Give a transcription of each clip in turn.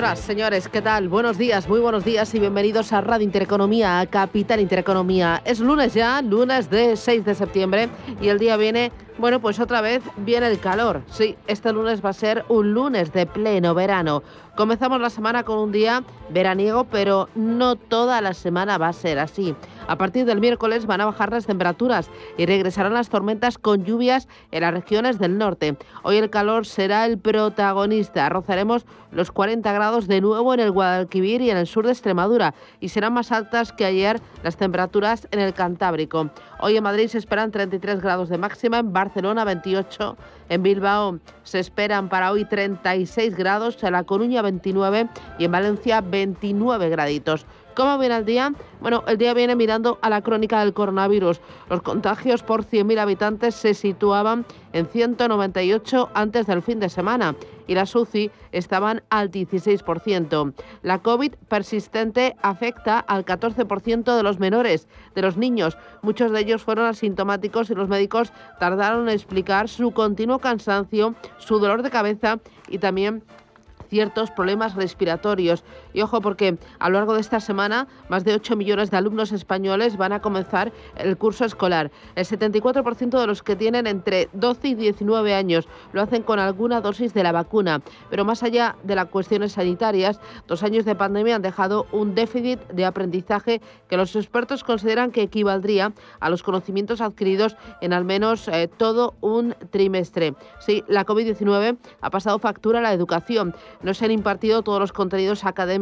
Señoras, señores, ¿qué tal? Buenos días, muy buenos días y bienvenidos a Radio Intereconomía, a Capital Intereconomía. Es lunes ya, lunes de 6 de septiembre y el día viene bueno, pues otra vez viene el calor. Sí, este lunes va a ser un lunes de pleno verano. Comenzamos la semana con un día veraniego, pero no toda la semana va a ser así. A partir del miércoles van a bajar las temperaturas y regresarán las tormentas con lluvias en las regiones del norte. Hoy el calor será el protagonista. Rozaremos los 40 grados de nuevo en el Guadalquivir y en el sur de Extremadura y serán más altas que ayer las temperaturas en el Cantábrico. Hoy en Madrid se esperan 33 grados de máxima, en Barcelona 28, en Bilbao se esperan para hoy 36 grados, en La Coruña 29 y en Valencia 29 graditos. ¿Cómo viene el día? Bueno, el día viene mirando a la crónica del coronavirus. Los contagios por 100.000 habitantes se situaban en 198 antes del fin de semana y las UCI estaban al 16%. La COVID persistente afecta al 14% de los menores, de los niños. Muchos de ellos fueron asintomáticos y los médicos tardaron en explicar su continuo cansancio, su dolor de cabeza y también ciertos problemas respiratorios. Y ojo porque a lo largo de esta semana más de 8 millones de alumnos españoles van a comenzar el curso escolar. El 74% de los que tienen entre 12 y 19 años lo hacen con alguna dosis de la vacuna. Pero más allá de las cuestiones sanitarias, dos años de pandemia han dejado un déficit de aprendizaje que los expertos consideran que equivaldría a los conocimientos adquiridos en al menos eh, todo un trimestre. Sí, la COVID-19 ha pasado factura a la educación. No se han impartido todos los contenidos académicos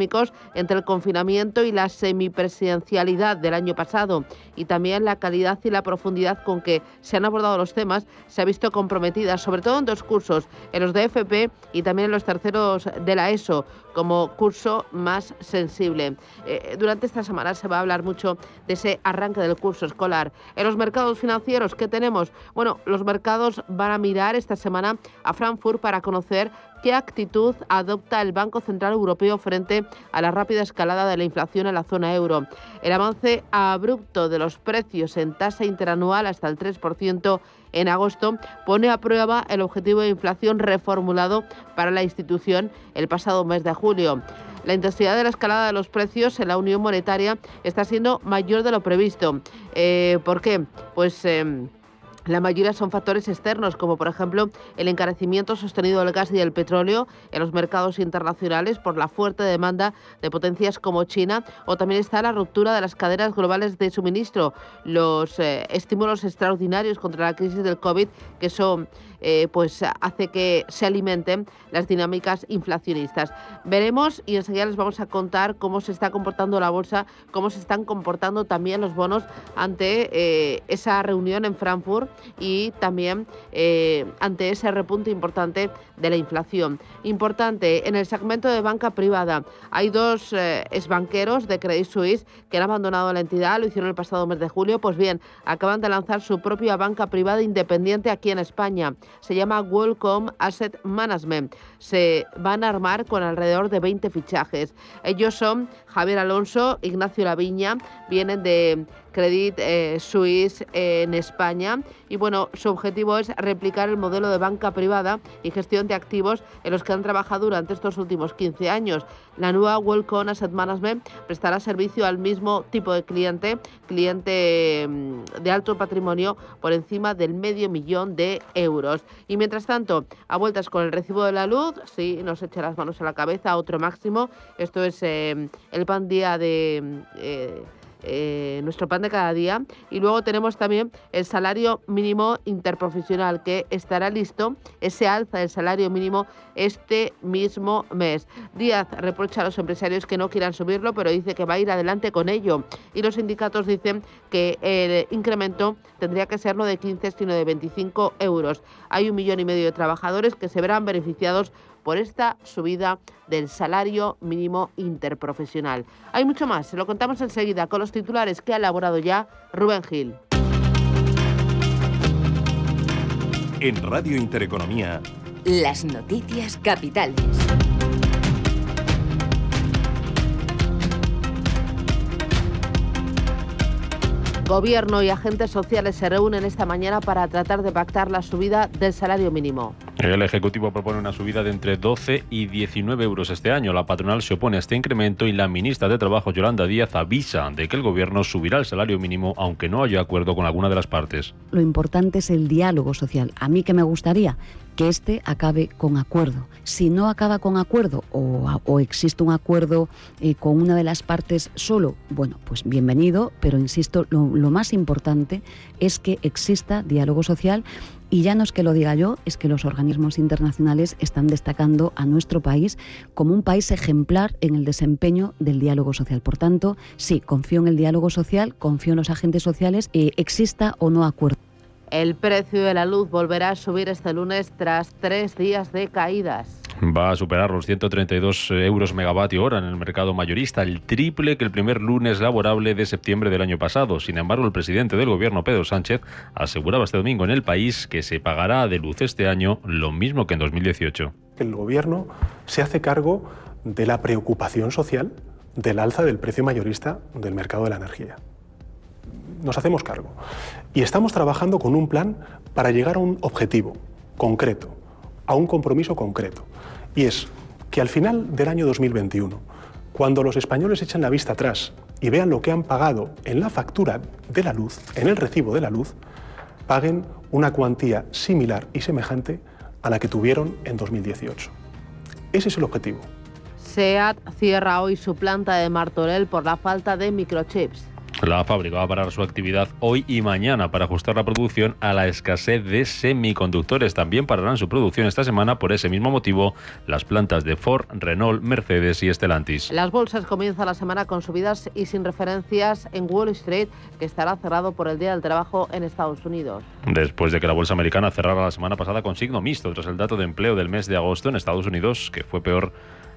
entre el confinamiento y la semipresidencialidad del año pasado y también la calidad y la profundidad con que se han abordado los temas se ha visto comprometida, sobre todo en dos cursos, en los de FP y también en los terceros de la ESO, como curso más sensible. Eh, durante esta semana se va a hablar mucho de ese arranque del curso escolar. En los mercados financieros, ¿qué tenemos? Bueno, los mercados van a mirar esta semana a Frankfurt para conocer qué actitud adopta el Banco Central Europeo frente a la rápida escalada de la inflación en la zona euro. El avance abrupto de los precios en tasa interanual hasta el 3% en agosto pone a prueba el objetivo de inflación reformulado para la institución el pasado mes de julio. La intensidad de la escalada de los precios en la Unión Monetaria está siendo mayor de lo previsto. Eh, ¿Por qué? Pues... Em, la mayoría son factores externos, como por ejemplo el encarecimiento sostenido del gas y del petróleo en los mercados internacionales por la fuerte demanda de potencias como China, o también está la ruptura de las cadenas globales de suministro, los eh, estímulos extraordinarios contra la crisis del COVID, que son eh, pues hace que se alimenten las dinámicas inflacionistas. Veremos y enseguida les vamos a contar cómo se está comportando la bolsa, cómo se están comportando también los bonos ante eh, esa reunión en Frankfurt y también eh, ante ese repunte importante de la inflación. Importante, en el segmento de banca privada hay dos exbanqueros de Credit Suisse que han abandonado la entidad, lo hicieron el pasado mes de julio, pues bien, acaban de lanzar su propia banca privada independiente aquí en España se llama Worldcom Asset Management. Se van a armar con alrededor de 20 fichajes. Ellos son Javier Alonso, Ignacio Laviña, vienen de Credit eh, Suisse en España. Y bueno, su objetivo es replicar el modelo de banca privada y gestión de activos en los que han trabajado durante estos últimos 15 años. La nueva Wellcome Asset Management prestará servicio al mismo tipo de cliente, cliente mm, de alto patrimonio por encima del medio millón de euros. Y mientras tanto, a vueltas con el recibo de la luz, sí, nos echa las manos a la cabeza, otro máximo. Esto es eh, el pan día de... Eh, nuestro pan de cada día. Y luego tenemos también el salario mínimo interprofesional que estará listo, ese alza del salario mínimo este mismo mes. Díaz reprocha a los empresarios que no quieran subirlo, pero dice que va a ir adelante con ello. Y los sindicatos dicen que el incremento tendría que ser no de 15, sino de 25 euros. Hay un millón y medio de trabajadores que se verán beneficiados por esta subida del salario mínimo interprofesional. Hay mucho más, se lo contamos enseguida con los titulares que ha elaborado ya Rubén Gil. En Radio Intereconomía, las noticias capitales. Gobierno y agentes sociales se reúnen esta mañana para tratar de pactar la subida del salario mínimo. El Ejecutivo propone una subida de entre 12 y 19 euros este año. La patronal se opone a este incremento y la ministra de Trabajo, Yolanda Díaz, avisa de que el Gobierno subirá el salario mínimo aunque no haya acuerdo con alguna de las partes. Lo importante es el diálogo social. A mí que me gustaría que este acabe con acuerdo. Si no acaba con acuerdo o, existe un acuerdo eh, con una de las partes solo, bueno, pues bienvenido, pero insisto, lo, más importante es que exista diálogo social y ya no es que lo diga yo, es que los organismos internacionales están destacando a nuestro país como un país ejemplar en el desempeño del diálogo social. Por tanto, sí, confío en el diálogo social, confío en los agentes sociales, eh, exista o no acuerdo. El precio de la luz volverá a subir este lunes tras tres días de caídas. Va a superar los 132 euros megavatio hora en el mercado mayorista, el triple que el primer lunes laborable de septiembre del año pasado. Sin embargo, el presidente del gobierno, Pedro Sánchez, aseguraba este domingo en el país que se pagará de luz este año lo mismo que en 2018. El gobierno se hace cargo de la preocupación social del alza del precio mayorista del mercado de la energía nos hacemos cargo. Y estamos trabajando con un plan para llegar a un objetivo concreto, a un compromiso concreto. Y es que al final del año 2021, cuando los españoles echen la vista atrás y vean lo que han pagado en la factura de la luz, en el recibo de la luz, paguen una cuantía similar y semejante a la que tuvieron en 2018. Ese es el objetivo. SEAT cierra hoy su planta de Martorell por la falta de microchips. La fábrica va a parar su actividad hoy y mañana para ajustar la producción a la escasez de semiconductores. También pararán su producción esta semana por ese mismo motivo las plantas de Ford, Renault, Mercedes y Stellantis. Las bolsas comienzan la semana con subidas y sin referencias en Wall Street, que estará cerrado por el Día del Trabajo en Estados Unidos. Después de que la bolsa americana cerrara la semana pasada con signo mixto tras el dato de empleo del mes de agosto en Estados Unidos, que fue peor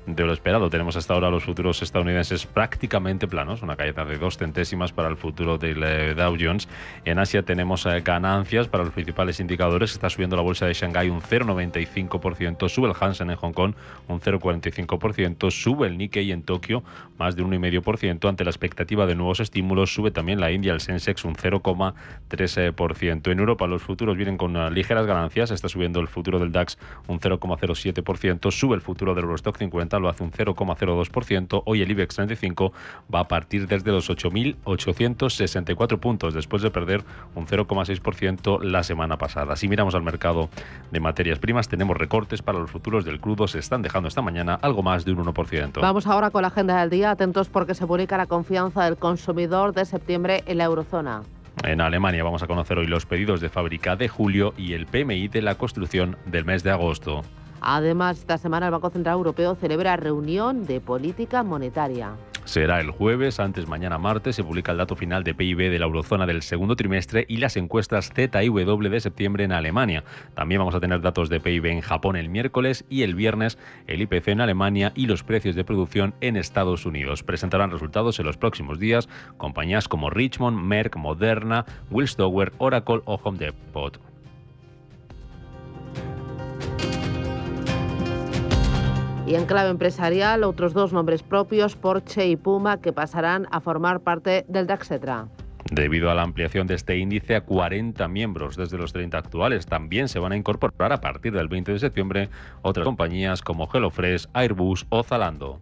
de lo esperado. Tenemos hasta ahora los futuros estadounidenses prácticamente planos, una caída de dos centésimas para el futuro del eh, Dow Jones. En Asia tenemos eh, ganancias para los principales indicadores. Está subiendo la bolsa de Shanghái un 0,95%, sube el Hansen en Hong Kong un 0,45%, sube el Nikkei en Tokio más de un 1,5% ante la expectativa de nuevos estímulos, sube también la India, el Sensex un 0,3%. En Europa los futuros vienen con eh, ligeras ganancias, está subiendo el futuro del DAX un 0,07%, sube el futuro del Eurostock 50 lo hace un 0,02%. Hoy el IBEX 35 va a partir desde los 8.864 puntos, después de perder un 0,6% la semana pasada. Si miramos al mercado de materias primas, tenemos recortes para los futuros del crudo. Se están dejando esta mañana algo más de un 1%. Vamos ahora con la agenda del día. Atentos porque se publica la confianza del consumidor de septiembre en la eurozona. En Alemania vamos a conocer hoy los pedidos de fábrica de julio y el PMI de la construcción del mes de agosto. Además, esta semana el Banco Central Europeo celebra reunión de política monetaria. Será el jueves, antes mañana martes, se publica el dato final de PIB de la eurozona del segundo trimestre y las encuestas Z y de septiembre en Alemania. También vamos a tener datos de PIB en Japón el miércoles y el viernes el IPC en Alemania y los precios de producción en Estados Unidos. Presentarán resultados en los próximos días compañías como Richmond, Merck, Moderna, Willstower, Oracle o Home Depot. Y en clave empresarial, otros dos nombres propios, Porsche y Puma, que pasarán a formar parte del DAXetra. Debido a la ampliación de este índice a 40 miembros desde los 30 actuales, también se van a incorporar a partir del 20 de septiembre otras compañías como HelloFresh, Airbus o Zalando.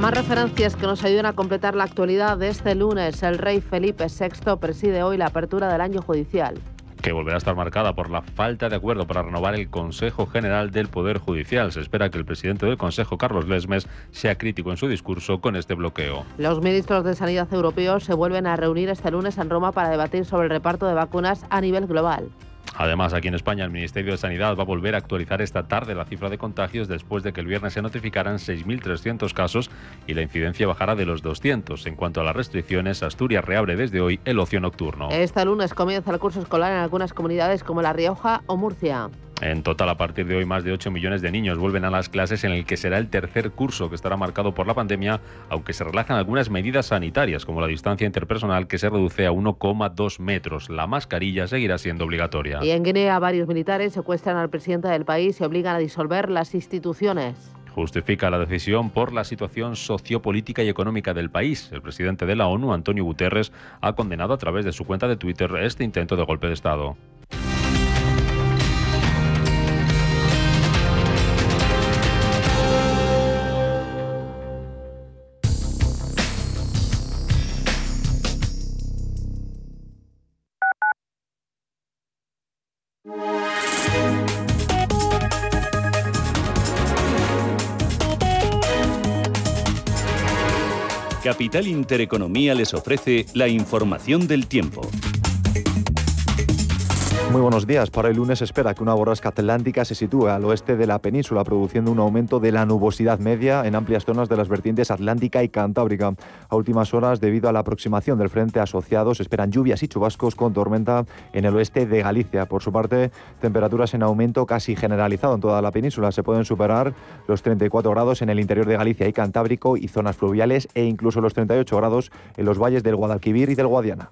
Más referencias que nos ayudan a completar la actualidad de este lunes. El rey Felipe VI preside hoy la apertura del año judicial que volverá a estar marcada por la falta de acuerdo para renovar el Consejo General del Poder Judicial. Se espera que el presidente del Consejo, Carlos Lesmes, sea crítico en su discurso con este bloqueo. Los ministros de Sanidad europeos se vuelven a reunir este lunes en Roma para debatir sobre el reparto de vacunas a nivel global. Además, aquí en España, el Ministerio de Sanidad va a volver a actualizar esta tarde la cifra de contagios después de que el viernes se notificaran 6.300 casos y la incidencia bajara de los 200. En cuanto a las restricciones, Asturias reabre desde hoy el ocio nocturno. Este lunes comienza el curso escolar en algunas comunidades como La Rioja o Murcia. En total, a partir de hoy, más de 8 millones de niños vuelven a las clases en el que será el tercer curso que estará marcado por la pandemia, aunque se relajan algunas medidas sanitarias, como la distancia interpersonal que se reduce a 1,2 metros. La mascarilla seguirá siendo obligatoria. Y en Guinea, varios militares secuestran al presidente del país y obligan a disolver las instituciones justifica la decisión por la situación sociopolítica y económica del país. El presidente de la ONU, Antonio Guterres, ha condenado a través de su cuenta de Twitter este intento de golpe de Estado. Capital Intereconomía les ofrece la información del tiempo. Muy buenos días. Para el lunes espera que una borrasca atlántica se sitúe al oeste de la península, produciendo un aumento de la nubosidad media en amplias zonas de las vertientes atlántica y cantábrica. A últimas horas, debido a la aproximación del frente asociado, se esperan lluvias y chubascos con tormenta en el oeste de Galicia. Por su parte, temperaturas en aumento casi generalizado en toda la península. Se pueden superar los 34 grados en el interior de Galicia y Cantábrico y zonas fluviales e incluso los 38 grados en los valles del Guadalquivir y del Guadiana.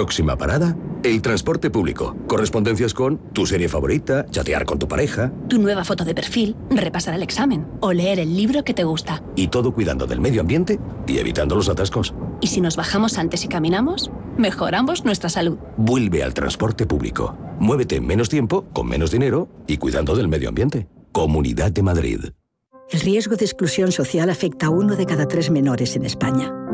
Próxima parada, el transporte público. Correspondencias con tu serie favorita, chatear con tu pareja. Tu nueva foto de perfil, repasar el examen o leer el libro que te gusta. Y todo cuidando del medio ambiente y evitando los atascos. ¿Y si nos bajamos antes y caminamos? Mejoramos nuestra salud. Vuelve al transporte público. Muévete en menos tiempo, con menos dinero y cuidando del medio ambiente. Comunidad de Madrid. El riesgo de exclusión social afecta a uno de cada tres menores en España.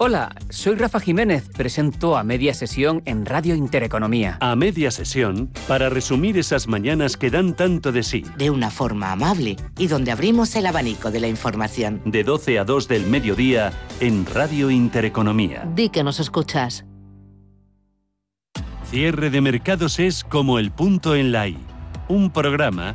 Hola, soy Rafa Jiménez, presento a media sesión en Radio Intereconomía. A media sesión, para resumir esas mañanas que dan tanto de sí. De una forma amable y donde abrimos el abanico de la información. De 12 a 2 del mediodía en Radio Intereconomía. Di que nos escuchas. Cierre de mercados es como el punto en la I. Un programa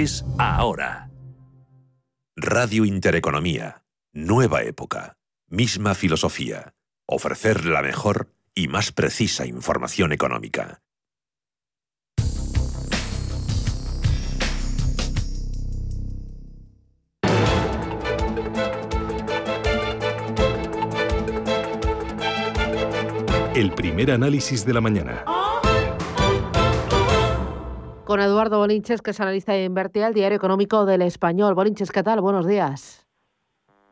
es ahora. Radio Intereconomía. Nueva época. Misma filosofía. Ofrecer la mejor y más precisa información económica. El primer análisis de la mañana con Eduardo Bolinches, que es analista de Invertia, el diario económico del Español. Bolinches, ¿qué tal? Buenos días.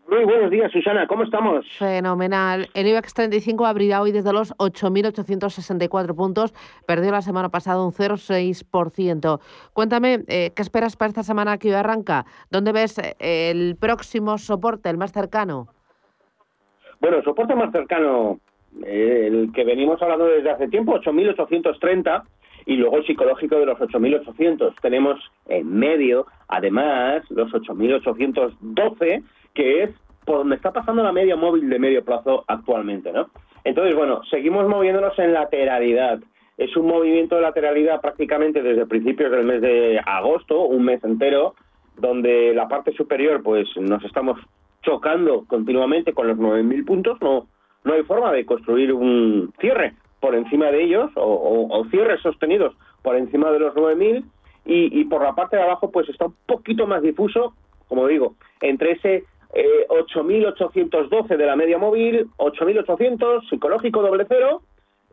Muy buenos días, Susana. ¿Cómo estamos? Fenomenal. El IBEX 35 abrirá hoy desde los 8.864 puntos. Perdió la semana pasada un 0,6%. Cuéntame, eh, ¿qué esperas para esta semana que hoy arranca? ¿Dónde ves eh, el próximo soporte, el más cercano? Bueno, el soporte más cercano, eh, el que venimos hablando desde hace tiempo, 8.830 y luego el psicológico de los 8.800. Tenemos en medio, además, los 8.812, que es por donde está pasando la media móvil de medio plazo actualmente, ¿no? Entonces, bueno, seguimos moviéndonos en lateralidad. es un movimiento de lateralidad prácticamente desde principios del mes de agosto, un mes entero, donde la parte superior pues nos estamos chocando continuamente con los 9.000 puntos, no, no hay forma de construir un cierre por encima de ellos o, cierres sostenidos por encima de los 9.000 y, y por la parte de abajo pues está un poquito más difuso, como digo, entre ese 8.812 eh, de la media móvil, 8.800 psicológico doble cero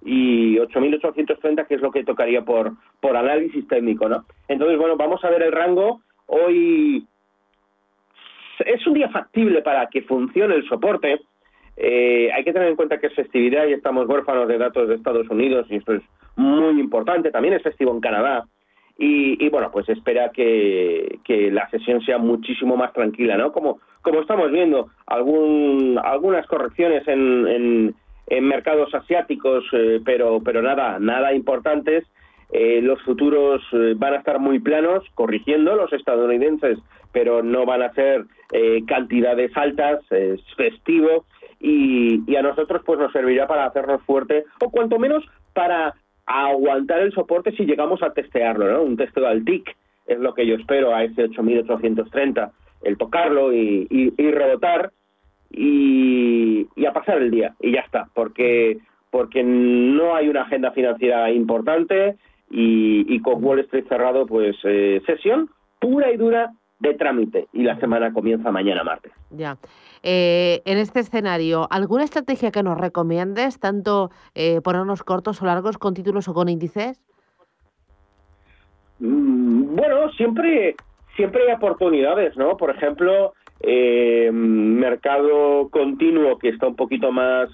y 8.830 que es lo que tocaría por, por análisis técnico, ¿no? Entonces, bueno, vamos a ver el rango. Hoy es un día factible para que funcione el soporte. Eh, hay que tener en cuenta que es festividad y estamos huérfanos de datos de Estados Unidos y esto es muy importante. También es festivo en Canadá. Y, bueno, pues espera que, la sesión sea muchísimo más tranquila, ¿no? Como, estamos viendo, algún, algunas correcciones en, en, mercados asiáticos, eh, pero, nada, importantes. Eh, los futuros eh, van a estar muy planos, corrigiendo los estadounidenses, pero no van a ser cantidades altas, es festivo, y, y a nosotros pues nos servirá para hacernos fuerte, o cuanto menos para aguantar el soporte si llegamos a testearlo, ¿no? Un testeo al TIC es lo que yo espero a ese 8830, el tocarlo y, y, rebotar y, a pasar el día y ya está, porque porque no hay una agenda financiera importante y, con Wall Street cerrado, pues eh, sesión pura y dura de trámite y la semana comienza mañana martes. Ya. Eh, en este escenario, ¿alguna estrategia que nos recomiendes, tanto eh, ponernos cortos o largos, con títulos o con índices? Mm, bueno, siempre, siempre hay oportunidades, ¿no? Por ejemplo, eh, mercado continuo que está un poquito más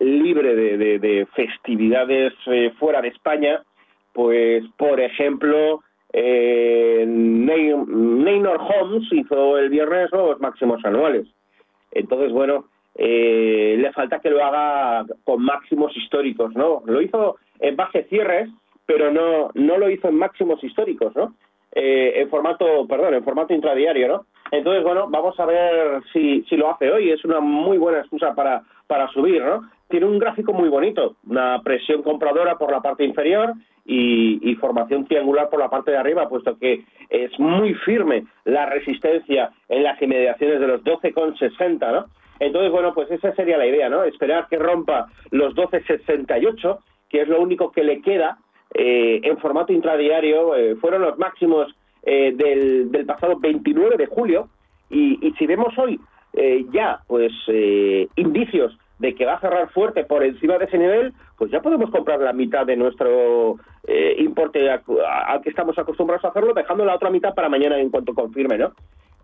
libre de, de festividades fuera de España, pues, por ejemplo, eh, Neynor Homes hizo el viernes los máximos anuales. Entonces, bueno, eh, le falta que lo haga con máximos históricos, ¿no? Lo hizo en base cierres, pero no, no lo hizo en máximos históricos, ¿no? Eh, en formato, perdón, en formato intradiario, ¿no? Entonces, bueno, vamos a ver si, si lo hace hoy. Es una muy buena excusa para, para subir, ¿no? Tiene un gráfico muy bonito, una presión compradora por la parte inferior y, formación triangular por la parte de arriba, puesto que es muy firme la resistencia en las inmediaciones de los 12,60, ¿no? Entonces, bueno, pues esa sería la idea, ¿no? Esperar que rompa los 12,68, que es lo único que le queda eh, en formato intradiario. Eh, fueron los máximos eh, del, del, pasado 29 de julio. Y, y si vemos hoy ya, pues, indicios de que va a cerrar fuerte por encima de ese nivel, pues ya podemos comprar la mitad de nuestro eh, importe al que estamos acostumbrados a hacerlo, dejando la otra mitad para mañana en cuanto confirme, ¿no?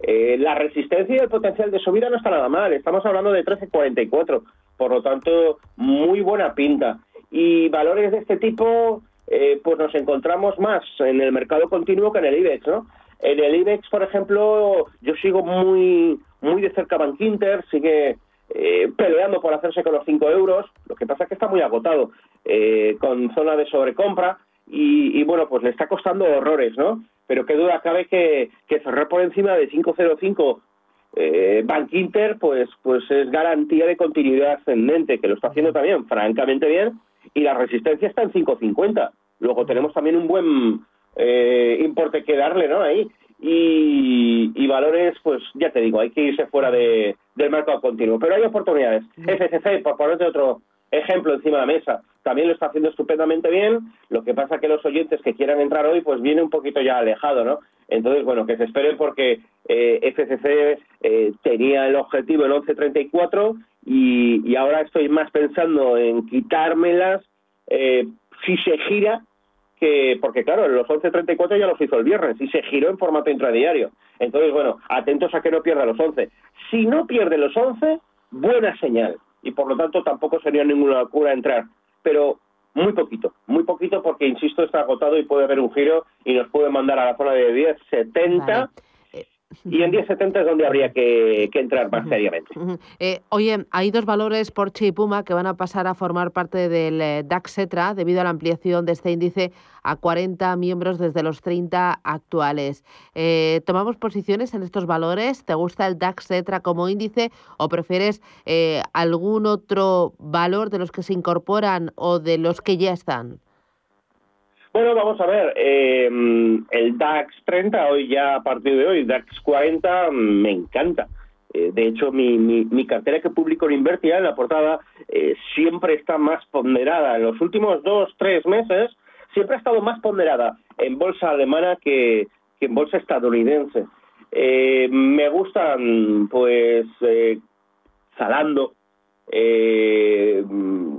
Eh, la resistencia y el potencial de subida no está nada mal, estamos hablando de 13.44, por lo tanto, muy buena pinta. Y valores de este tipo, eh, pues nos encontramos más en el mercado continuo que en el IBEX, ¿no? En el IBEX, por ejemplo, yo sigo muy, muy de cerca Bank Inter, sigue eh, peleando por hacerse con los 5 euros. Lo que pasa es que está muy agotado, eh, con zona de sobrecompra y, bueno, pues le está costando horrores, ¿no? Pero qué duda cabe que, que cerrar por encima de 505 eh, Bank Inter, pues, pues es garantía de continuidad ascendente, que lo está haciendo también francamente bien, y la resistencia está en 550. Luego tenemos también un buen eh, importe que darle, ¿no? Ahí y, valores, pues ya te digo, hay que irse fuera de, del mercado continuo. Pero hay oportunidades. FCC, por ponerte otro ejemplo encima de la mesa, también lo está haciendo estupendamente bien. Lo que pasa que los oyentes que quieran entrar hoy, pues viene un poquito ya alejado, ¿no? Entonces, bueno, que se esperen porque eh, FCC eh, tenía el objetivo en 11.34 y, y ahora estoy más pensando en quitármelas eh, si se gira que, porque claro, los 11.34 ya los hizo el viernes y se giró en formato intradiario. Entonces, bueno, atentos a que no pierda los 11. Si no pierde los 11, buena señal. Y por lo tanto tampoco sería ninguna locura entrar. Pero muy poquito, muy poquito porque, insisto, está agotado y puede haber un giro y nos puede mandar a la zona de 10, 70. Y en 10.70 es donde habría que, entrar más seriamente. Eh, oye, hay dos valores, Porsche y Puma, que van a pasar a formar parte del eh, DAX Cetra debido a la ampliación de este índice a 40 miembros desde los 30 actuales. Eh, ¿Tomamos posiciones en estos valores? ¿Te gusta el DAX Cetra como índice o prefieres algún otro valor de los que se incorporan o de los que ya están? Bueno, vamos a ver, eh, el DAX 30, hoy ya a partir de hoy, DAX 40, me encanta. Eh, de hecho, mi, mi, mi, cartera que publico en Invertia, en la portada, eh, siempre está más ponderada. En los últimos dos, tres meses, siempre ha estado más ponderada en bolsa alemana que, que en bolsa estadounidense. Me gustan, pues, Zalando,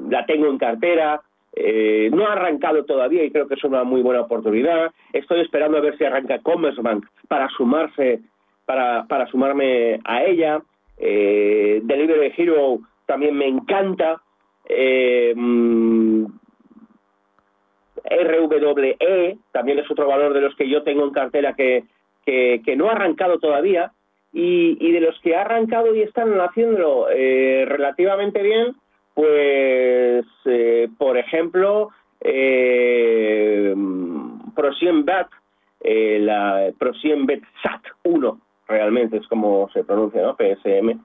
la tengo en cartera, eh, no ha arrancado todavía y creo que es una muy buena oportunidad. Estoy esperando a ver si arranca Commerzbank para sumarse, para, para sumarme a ella. Eh, Delivery Hero también me encanta. Eh, RWE también es otro valor de los que yo tengo en cartera que no ha arrancado todavía y, y, de los que ha arrancado y están haciéndolo eh, relativamente bien, pues, eh, por ejemplo, eh, ProSienBet, eh, la SAT 1, realmente es como se pronuncia, ¿no? PSM.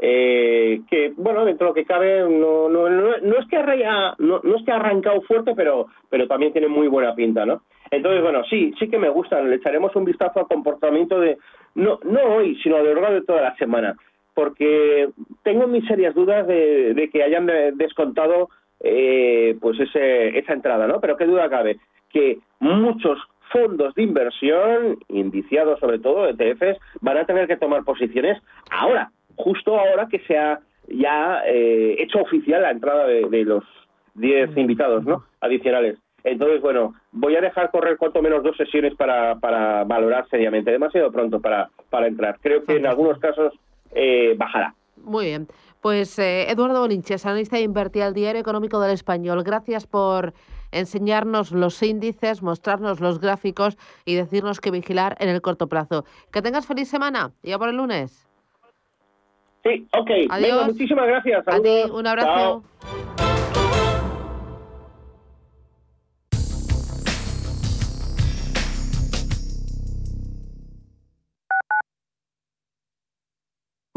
Eh, que bueno dentro de lo que cabe no no, no, es que haya, no, no es que ha arrancado fuerte pero pero también tiene muy buena pinta no entonces bueno sí sí que me gustan le echaremos un vistazo al comportamiento de no no hoy sino a lo largo de toda la semana porque tengo mis serias dudas de, de que hayan descontado eh, pues ese, esa entrada no pero qué duda cabe que muchos fondos de inversión indiciados sobre todo ETFs van a tener que tomar posiciones ahora justo ahora que se ha ya eh, hecho oficial la entrada de, de los 10 invitados ¿no? adicionales. Entonces, bueno, voy a dejar correr cuanto menos dos sesiones para, para valorar seriamente. Demasiado pronto para, para entrar. Creo que en algunos casos eh, bajará. Muy bien. Pues eh, Eduardo Bolinches, analista de Invertir al Diario Económico del Español. Gracias por enseñarnos los índices, mostrarnos los gráficos y decirnos qué vigilar en el corto plazo. Que tengas feliz semana. Ya por el lunes. Sí, ok. Adiós. Venga, muchísimas gracias. Saludos. A ti, un abrazo. Chao.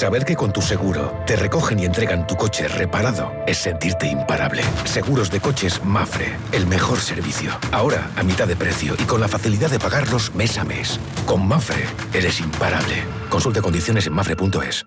Saber que con tu seguro te recogen y entregan tu coche reparado es sentirte imparable. Seguros de coches Mafre, el mejor servicio. Ahora a mitad de precio y con la facilidad de pagarlos mes a mes. Con Mafre eres imparable. Consulte condiciones en mafre.es.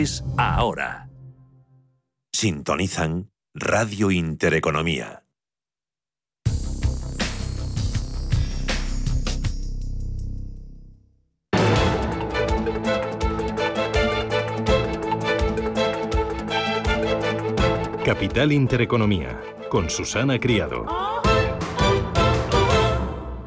es ahora. Sintonizan Radio Intereconomía. Capital Intereconomía, con Susana Criado.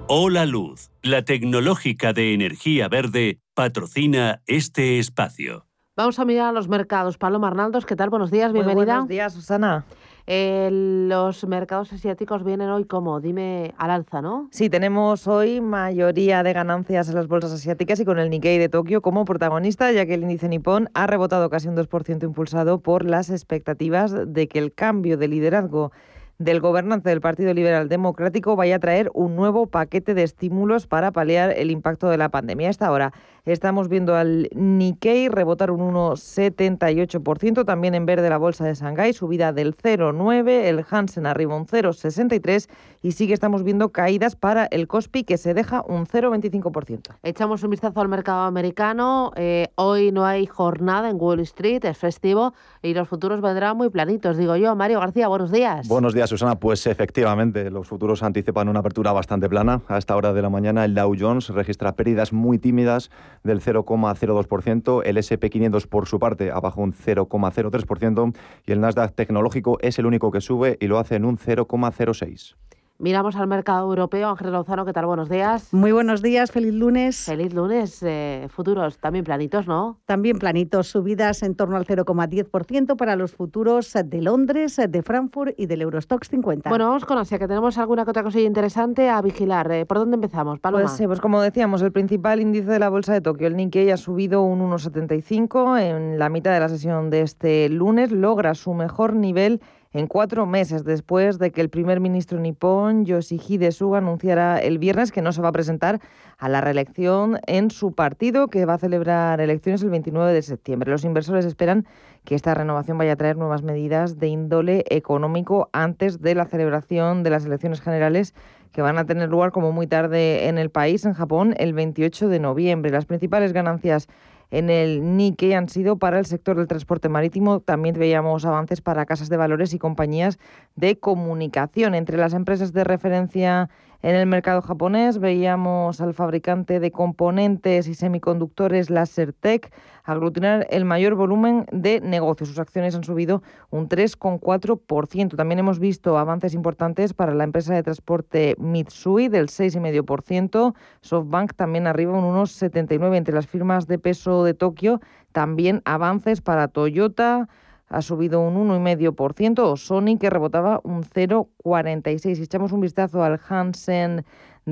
Hola Luz, la tecnológica de energía verde, patrocina este espacio. Vamos a mirar a los mercados. Paloma Arnaldos, ¿qué tal? Buenos días, Muy bienvenida. buenos días, Susana. Eh, los mercados asiáticos vienen hoy como, dime, al alza, ¿no? Sí, tenemos hoy mayoría de ganancias en las bolsas asiáticas y con el Nikkei de Tokio como protagonista, ya que el índice nipón ha rebotado casi un 2% impulsado por las expectativas de que el cambio de liderazgo del gobernante del Partido Liberal Democrático vaya a traer un nuevo paquete de estímulos para paliar el impacto de la pandemia. A esta hora estamos viendo al Nikkei rebotar un 1,78%, también en verde la bolsa de Shanghái, subida del 0,9%, el Hansen arriba un 0,63% y sí que estamos viendo caídas para el Kospi que se deja un 0,25%. Echamos un vistazo al mercado americano. Eh, hoy no hay jornada en Wall Street, es festivo y los futuros vendrán muy planitos, digo yo. Mario García, buenos días. Buenos días. Susana. Pues efectivamente, los futuros anticipan una apertura bastante plana. A esta hora de la mañana el Dow Jones registra pérdidas muy tímidas del 0,02%, el SP500 por su parte abajo un 0,03% y el Nasdaq tecnológico es el único que sube y lo hace en un 0,06%. Miramos al mercado europeo. Ángel Lozano, ¿qué tal? Buenos días. Muy buenos días, feliz lunes. Feliz lunes. Eh, futuros también planitos, ¿no? También planitos, subidas en torno al 0,10% para los futuros de Londres, de Frankfurt y del Eurostox 50. Bueno, vamos con Asia, que tenemos alguna otra cosa interesante a vigilar. Eh, ¿Por dónde empezamos, Paloma? Pues, sí, pues como decíamos, el principal índice de la bolsa de Tokio, el Nikkei, ha subido un 1,75 en la mitad de la sesión de este lunes, logra su mejor nivel en cuatro meses después de que el primer ministro nipón, Yoshihide Suga, anunciara el viernes que no se va a presentar a la reelección en su partido, que va a celebrar elecciones el 29 de septiembre. Los inversores esperan que esta renovación vaya a traer nuevas medidas de índole económico antes de la celebración de las elecciones generales que van a tener lugar como muy tarde en el país, en Japón, el 28 de noviembre. Las principales ganancias en el Nikkei han sido para el sector del transporte marítimo. También veíamos avances para casas de valores y compañías de comunicación. Entre las empresas de referencia en el mercado japonés veíamos al fabricante de componentes y semiconductores LaserTech aglutinar el mayor volumen de negocios. Sus acciones han subido un 3,4%. También hemos visto avances importantes para la empresa de transporte Mitsui del 6,5%. SoftBank también arriba un 1,79%. Entre las firmas de peso de Tokio, también avances para Toyota ha subido un 1,5%, o Sony que rebotaba un 0,46%. Si echamos un vistazo al Hansen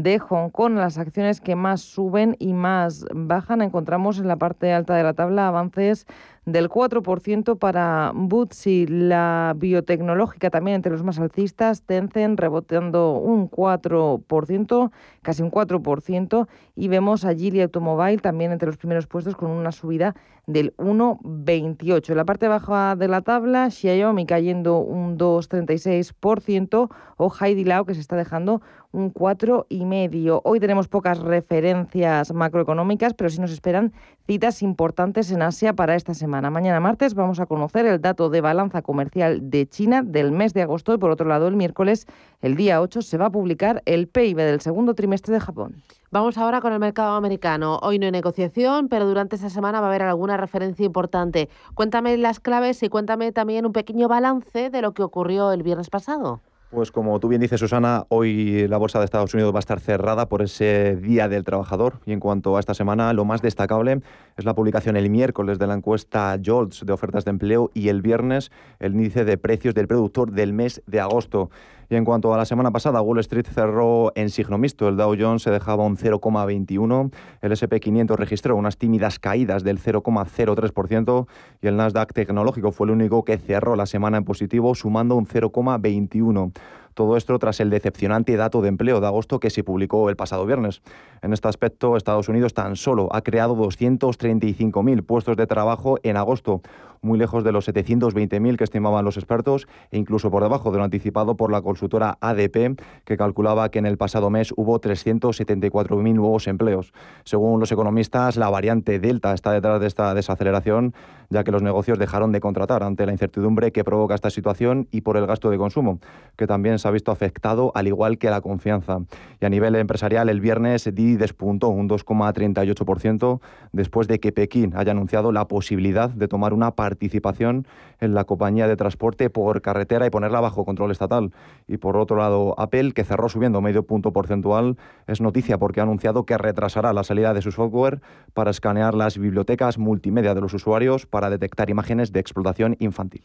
de Hong Kong, las acciones que más suben y más bajan, encontramos en la parte alta de la tabla avances del 4% para Butsi, la biotecnológica también entre los más alcistas, Tencent rebotando un 4%, casi un 4%, y vemos a Geely Automobile también entre los primeros puestos con una subida del 1,28. En la parte baja de la tabla, Xiaomi cayendo un 2,36% o Lao que se está dejando un 4,5%. Hoy tenemos pocas referencias macroeconómicas, pero sí nos esperan citas importantes en Asia para esta semana. Mañana martes vamos a conocer el dato de balanza comercial de China del mes de agosto y por otro lado el miércoles, el día 8, se va a publicar el PIB del segundo trimestre de Japón. Vamos ahora con el mercado americano. Hoy no hay negociación, pero durante esta semana va a haber alguna referencia importante. Cuéntame las claves y cuéntame también un pequeño balance de lo que ocurrió el viernes pasado. Pues como tú bien dices, Susana, hoy la Bolsa de Estados Unidos va a estar cerrada por ese Día del Trabajador. Y en cuanto a esta semana, lo más destacable es la publicación el miércoles de la encuesta JOLTS de ofertas de empleo y el viernes el índice de precios del productor del mes de agosto. Y en cuanto a la semana pasada, Wall Street cerró en signo mixto. El Dow Jones se dejaba un 0,21, el SP500 registró unas tímidas caídas del 0,03% y el Nasdaq tecnológico fue el único que cerró la semana en positivo, sumando un 0,21. Todo esto tras el decepcionante dato de empleo de agosto que se publicó el pasado viernes. En este aspecto, Estados Unidos tan solo ha creado 235.000 puestos de trabajo en agosto, muy lejos de los 720.000 que estimaban los expertos e incluso por debajo de lo anticipado por la consultora ADP, que calculaba que en el pasado mes hubo 374.000 nuevos empleos. Según los economistas, la variante Delta está detrás de esta desaceleración, ya que los negocios dejaron de contratar ante la incertidumbre que provoca esta situación y por el gasto de consumo, que también se ha visto afectado, al igual que la confianza. Y a nivel empresarial, el viernes Didi despuntó un 2,38% después de que Pekín haya anunciado la posibilidad de tomar una participación en la compañía de transporte por carretera y ponerla bajo control estatal. Y por otro lado, Apple, que cerró subiendo medio punto porcentual, es noticia porque ha anunciado que retrasará la salida de su software para escanear las bibliotecas multimedia de los usuarios para detectar imágenes de explotación infantil.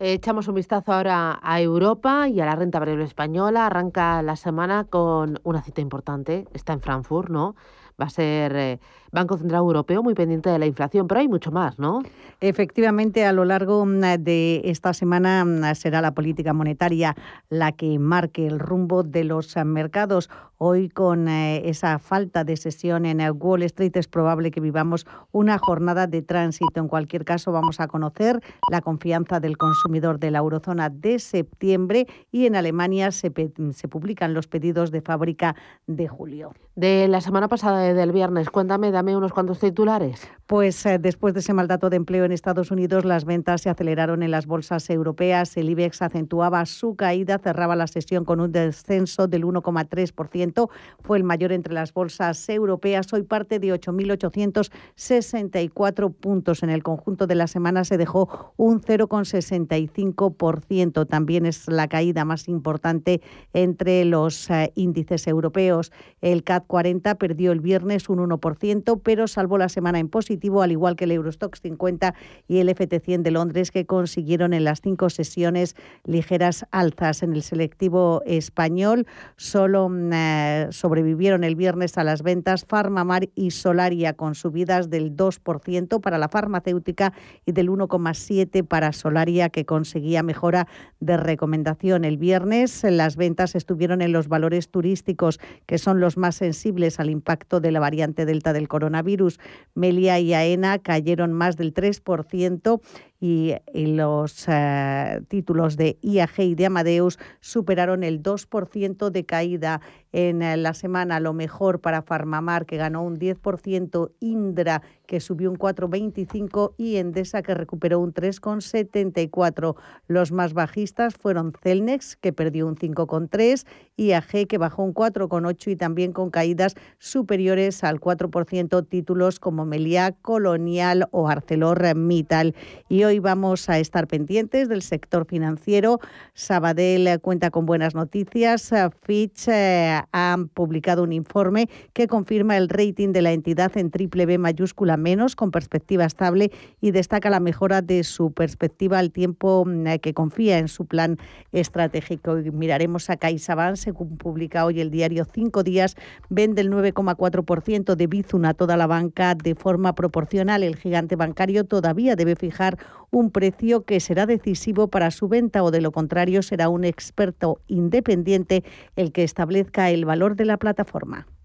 Echamos un vistazo ahora a Europa y a la renta variable española. Arranca la semana con una cita importante. Está en Frankfurt, ¿no? Va a ser eh, Banco Central Europeo muy pendiente de la inflación, pero hay mucho más, ¿no? Efectivamente, a lo largo mm, de esta semana mm, será la política monetaria la que marque el rumbo de los eh, mercados. Hoy, con eh, esa falta de sesión en Wall Street, es probable que vivamos una jornada de tránsito. En cualquier caso, vamos a conocer la confianza del consumidor de la eurozona de septiembre y en Alemania se, se publican los pedidos de fábrica de julio. De la semana pasada, del viernes, cuéntame, unos cuantos titulares. Pues eh, después de ese mal dato de empleo en Estados Unidos, las ventas se aceleraron en las bolsas europeas. El IBEX acentuaba su caída, cerraba la sesión con un descenso del 1,3%. Fue el mayor entre las bolsas europeas. Hoy parte de 8.864 puntos. En el conjunto de la semana se dejó un 0,65%. También es la caída más importante entre los eh, índices europeos. El CAC 40 perdió el viernes un 1%, pero salvó la semana en positivo, al igual que el Eurostox 50 y el FT100 de Londres, que consiguieron en las cinco sesiones ligeras alzas. En el selectivo español solo mm, eh, sobrevivieron el viernes a las ventas Farmamar y Solaria, con subidas del 2% para la farmacéutica y del 1,7% para Solaria, que conseguía mejora de recomendación. El viernes las ventas estuvieron en los valores turísticos, que son los más sensibles al impacto de la variante Delta del coronavirus. Melia y AENA cayeron más del 3% y, los eh, títulos de IAG y de Amadeus superaron el 2% de caída en eh, la semana. Lo mejor para Farmamar, que ganó un 10%, Indra, que subió un 4,25% y Endesa, que recuperó un 3,74%. Los más bajistas fueron Celnex, que perdió un 5,3%, IAG, que bajó un 4,8% y también con caídas superiores al 4%, títulos como Meliá, Colonial o ArcelorMittal. Y hoy vamos a estar pendientes del sector financiero. Sabadell cuenta con buenas noticias. Fitch eh, ha publicado un informe que confirma el rating de la entidad en triple B mayúscula menos con perspectiva estable y destaca la mejora de su perspectiva al tiempo mm, que confía en su plan estratégico. miraremos a CaixaBank, según publica hoy el diario Cinco Días, vende el 9,4% de Bizum a toda la banca de forma proporcional. El gigante bancario todavía debe fijar un precio que será decisivo para su venta o de lo contrario será un experto independiente el que establezca el valor de la plataforma.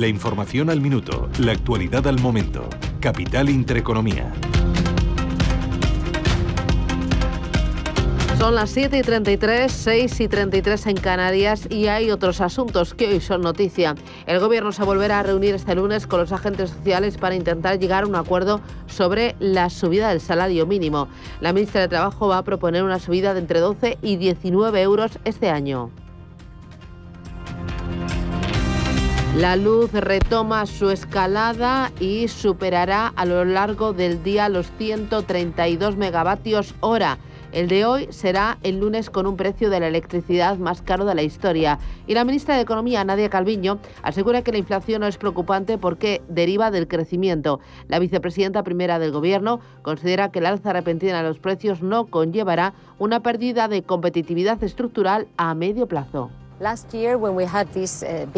La información al minuto, la actualidad al momento. Capital Intereconomía. Son las 7 y 33, 6 y 33 en Canarias y hay otros asuntos que hoy son noticia. El gobierno se volverá a reunir este lunes con los agentes sociales para intentar llegar a un acuerdo sobre la subida del salario mínimo. La ministra de Trabajo va a proponer una subida de entre 12 y 19 euros este año. La luz retoma su escalada y superará a lo largo del día los 132 megavatios hora. El de hoy será el lunes con un precio de la electricidad más caro de la historia. Y la ministra de Economía, Nadia Calviño, asegura que la inflación no es preocupante porque deriva del crecimiento. La vicepresidenta primera del Gobierno considera que el alza repentina de los precios no conllevará una pérdida de competitividad estructural a medio plazo. Uh,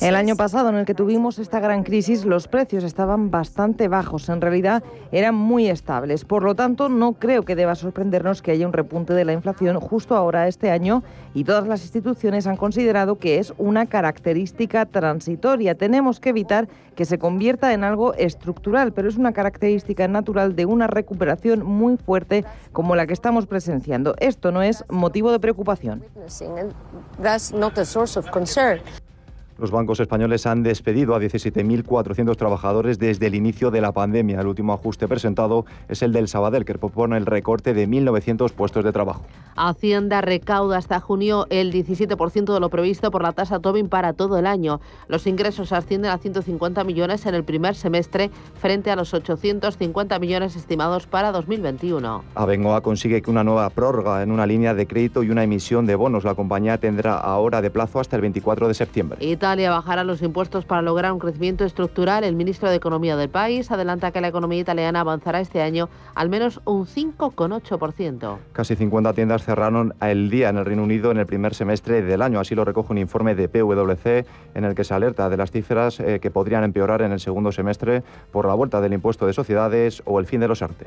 el año pasado, en el que tuvimos esta gran crisis, los precios estaban bastante bajos. En realidad, eran muy estables. Por lo tanto, no creo que deba sorprendernos que haya un repunte de la inflación justo ahora este año y todas las instituciones han considerado que es una característica transitoria. Tenemos que evitar que se convierta en algo estructural, pero es una característica natural de una recuperación muy fuerte como la que estamos presenciando. Esto no es motivo de preocupación. not a source of concern. Los bancos españoles han despedido a 17.400 trabajadores desde el inicio de la pandemia. El último ajuste presentado es el del Sabadell, que propone el recorte de 1.900 puestos de trabajo. Hacienda recauda hasta junio el 17% de lo previsto por la tasa Tobin para todo el año. Los ingresos ascienden a 150 millones en el primer semestre frente a los 850 millones estimados para 2021. Abengoa consigue que una nueva prórroga en una línea de crédito y una emisión de bonos. La compañía tendrá ahora de plazo hasta el 24 de septiembre. Italia bajará los impuestos para lograr un crecimiento estructural. El ministro de Economía del país adelanta que la economía italiana avanzará este año al menos un 5,8%. Casi 50 tiendas cerraron el día en el Reino Unido en el primer semestre del año. Así lo recoge un informe de PwC en el que se alerta de las cifras eh, que podrían empeorar en el segundo semestre por la vuelta del impuesto de sociedades o el fin de los arte.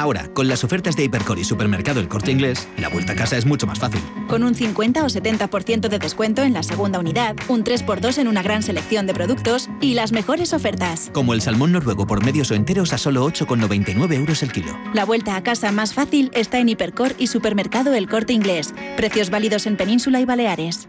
Ahora, con las ofertas de Hipercor y Supermercado El Corte Inglés, la vuelta a casa es mucho más fácil. Con un 50 o 70% de descuento en la segunda unidad, un 3x2 en una gran selección de productos y las mejores ofertas. Como el salmón noruego por medios o enteros a solo 8,99 euros el kilo. La vuelta a casa más fácil está en Hipercor y Supermercado El Corte Inglés. Precios válidos en Península y Baleares.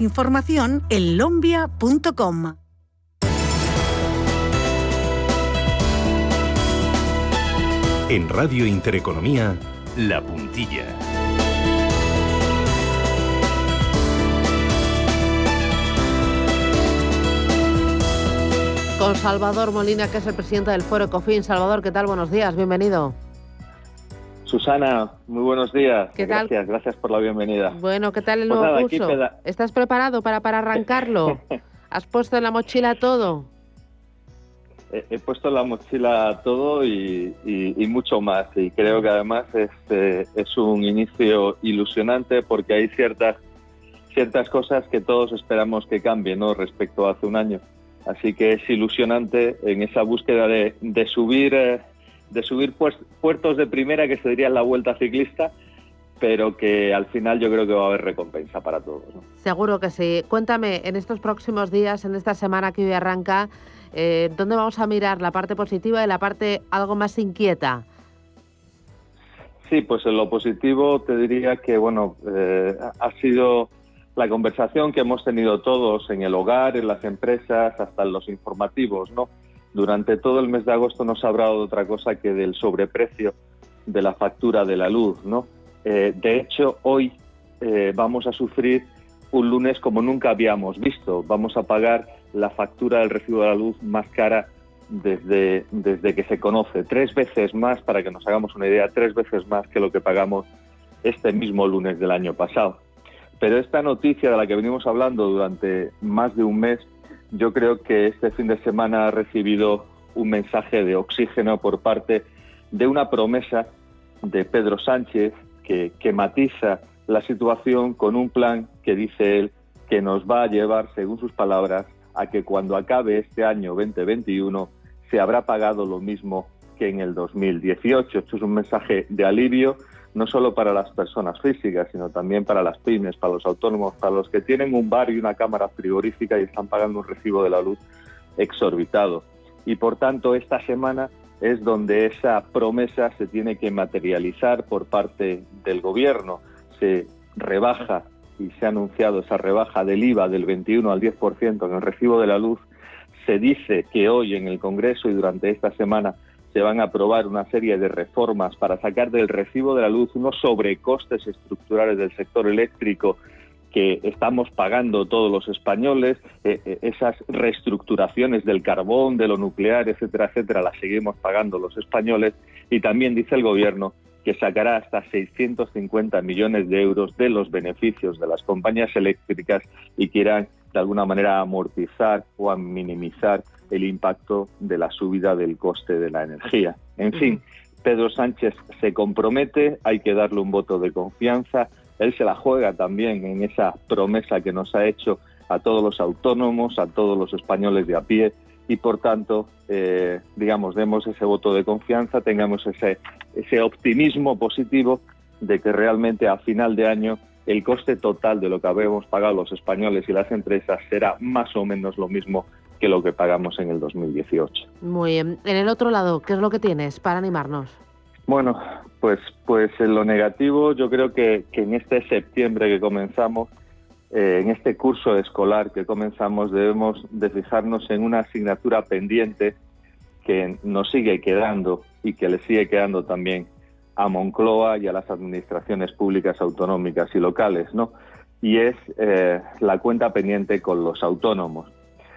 información en lombia.com. En Radio Intereconomía, La Puntilla. Con Salvador Molina, que es el presidente del Foro Ecofin. Salvador, ¿qué tal? Buenos días, bienvenido. Susana, muy buenos días. ¿Qué tal? Gracias, gracias por la bienvenida. Bueno, ¿qué tal el Pues nuevo nada, aquí curso? peda- ¿Estás preparado para, para arrancarlo? ¿Has puesto en la mochila todo? He, he puesto en la mochila todo y, y- y mucho más. Y creo que además es, eh, es un inicio ilusionante porque hay ciertas, ciertas cosas que todos esperamos que cambien ¿no? respecto a hace un año. Así que es ilusionante en esa búsqueda de, de subir, eh, de subir pues- puertos de primera, que se diría la vuelta ciclista, pero que al final yo creo que va a haber recompensa para todos. ¿no? Seguro que sí. Cuéntame, en estos próximos días, en esta semana que hoy arranca, eh, ¿dónde vamos a mirar la parte positiva y la parte algo más inquieta? Sí, pues en lo positivo te diría que bueno eh, ha sido la conversación que hemos tenido todos en el hogar, en las empresas, hasta en los informativos, ¿no? Durante todo el mes de agosto no se ha hablado de otra cosa que del sobreprecio de la factura de la luz, ¿no? Eh, de hecho, hoy eh, vamos a sufrir un lunes como nunca habíamos visto. Vamos a pagar la factura del recibo de la luz más cara desde, desde que se conoce. Tres veces más, para que nos hagamos una idea, tres veces más que lo que pagamos este mismo lunes del año pasado. Pero esta noticia de la que venimos hablando durante más de un mes, yo creo que este fin de semana ha recibido un mensaje de oxígeno por parte de una promesa de Pedro Sánchez que, que matiza la situación con un plan que dice él que nos va a llevar, según sus palabras, a que cuando acabe este año 2021 se habrá pagado lo mismo que en el 2018. Esto es un mensaje de alivio no solo para las personas físicas, sino también para las pymes, para los autónomos, para los que tienen un bar y una cámara frigorífica y están pagando un recibo de la luz exorbitado. Y por tanto, esta semana es donde esa promesa se tiene que materializar por parte del gobierno. Se rebaja y se ha anunciado esa rebaja del IVA del 21 al 10% en el recibo de la luz. Se dice que hoy en el Congreso y durante esta semana se van a aprobar una serie de reformas para sacar del recibo de la luz unos sobrecostes estructurales del sector eléctrico que estamos pagando todos los españoles, eh, eh, esas reestructuraciones del carbón, de lo nuclear, etcétera, etcétera, las seguimos pagando los españoles. Y también dice el Gobierno que sacará hasta 650 millones de euros de los beneficios de las compañías eléctricas y quieran de alguna manera amortizar o minimizar el impacto de la subida del coste de la energía. En fin, Pedro Sánchez se compromete, hay que darle un voto de confianza, él se la juega también en esa promesa que nos ha hecho a todos los autónomos, a todos los españoles de a pie. Y por tanto, eh, digamos, demos ese voto de confianza, tengamos ese, ese optimismo positivo de que realmente a final de año el coste total de lo que habemos pagado los españoles y las empresas será más o menos lo mismo que lo que pagamos en el 2018. Muy bien. En el otro lado, ¿qué es lo que tienes para animarnos? Bueno, pues, pues en lo negativo yo creo que, en este septiembre que comenzamos, eh, en este curso escolar que comenzamos, debemos de fijarnos en una asignatura pendiente que nos sigue quedando y que le sigue quedando también a Moncloa y a las administraciones públicas autonómicas y locales, ¿no? Y es eh, la cuenta pendiente con los autónomos.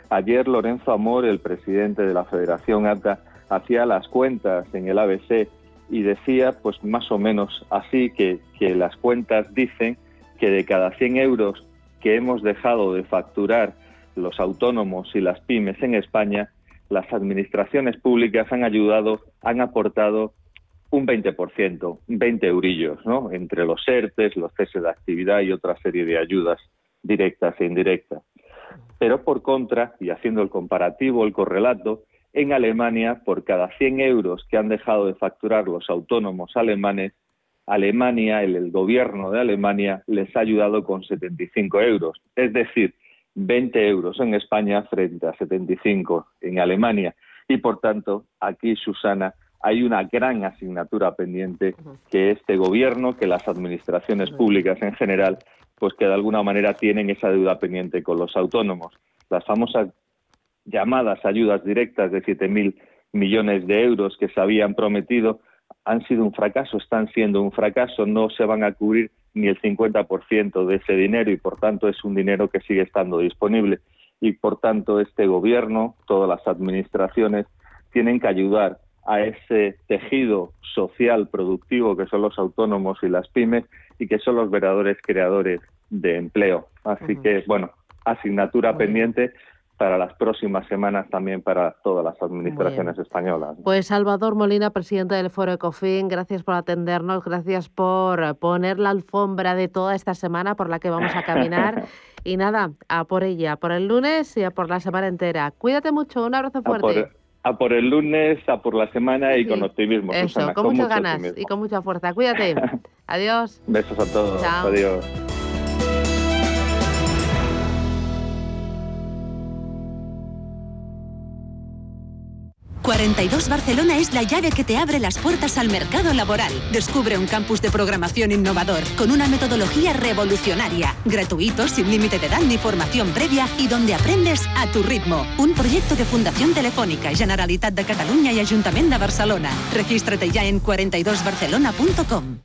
Ayer Lorenzo Amor, el presidente de la Federación ATA, hacía las cuentas en el ABC y decía, pues más o menos así, que, las cuentas dicen que de cada 100 euros que hemos dejado de facturar los autónomos y las pymes en España, las administraciones públicas han ayudado, han aportado un 20%, 20 eurillos, ¿no? Entre los ERTES, los ceses de actividad y otra serie de ayudas directas e indirectas. Pero por contra, y haciendo el comparativo, el correlato, en Alemania, por cada 100 euros que han dejado de facturar los autónomos alemanes, Alemania, el, gobierno de Alemania, les ha ayudado con 75 euros. Es decir, 20 euros en España frente a 75 en Alemania. Y por tanto, aquí, Susana, hay una gran asignatura pendiente que este gobierno, que las administraciones públicas en general, pues que de alguna manera tienen esa deuda pendiente con los autónomos. Las famosas llamadas ayudas directas de 7.000 millones de euros que se habían prometido han sido un fracaso, están siendo un fracaso, no se van a cubrir ni el 50% de ese dinero y por tanto es un dinero que sigue estando disponible y por tanto este gobierno, todas las administraciones tienen que ayudar a ese tejido social productivo que son los autónomos y las pymes y que son los verdaderos creadores de empleo. Así que, bueno, asignatura pendiente para las próximas semanas también para todas las administraciones españolas. Pues Salvador Molina, presidente del Foro Ecofin, gracias por atendernos, gracias por poner la alfombra de toda esta semana por la que vamos a caminar. y nada, a por ella, por el lunes y a por la semana entera. Cuídate mucho, un abrazo fuerte a por el lunes, a por la semana y con optimismo. Eso, con, muchas ganas y con mucha fuerza. Cuídate. Adiós. Besos a todos. Adiós. 42 Barcelona es la llave que te abre las puertas al mercado laboral. Descubre un campus de programación innovador con una metodología revolucionaria, gratuito, sin límite de edad ni formación previa y donde aprendes a tu ritmo. Un proyecto de Fundación Telefónica, Generalitat de Cataluña y Ayuntamiento de Barcelona. Regístrate ya en 42barcelona.com.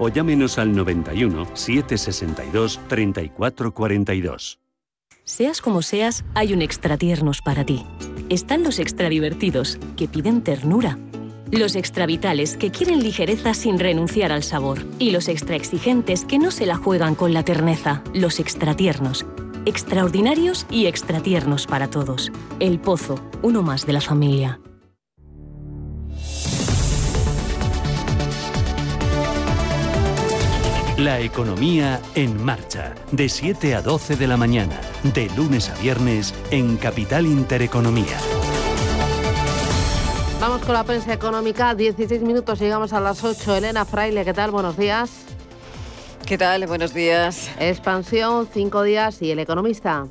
o llámenos al 91 762 3442. Seas como seas, hay un extra tiernos para ti. Están los extra divertidos, que piden ternura. Los extra vitales, que quieren ligereza sin renunciar al sabor. Y los extra exigentes, que no se la juegan con la terneza. Los extra tiernos. Extraordinarios y extra tiernos para todos. El Pozo, uno más de la familia. La economía en marcha, de 7 a 12 de la mañana, de lunes a viernes en Capital Intereconomía. Vamos con la prensa económica, 16 minutos, llegamos a las 8. Elena Fraile, ¿qué tal? Buenos días. ¿Qué tal? Buenos días. Expansión, cinco días y el economista.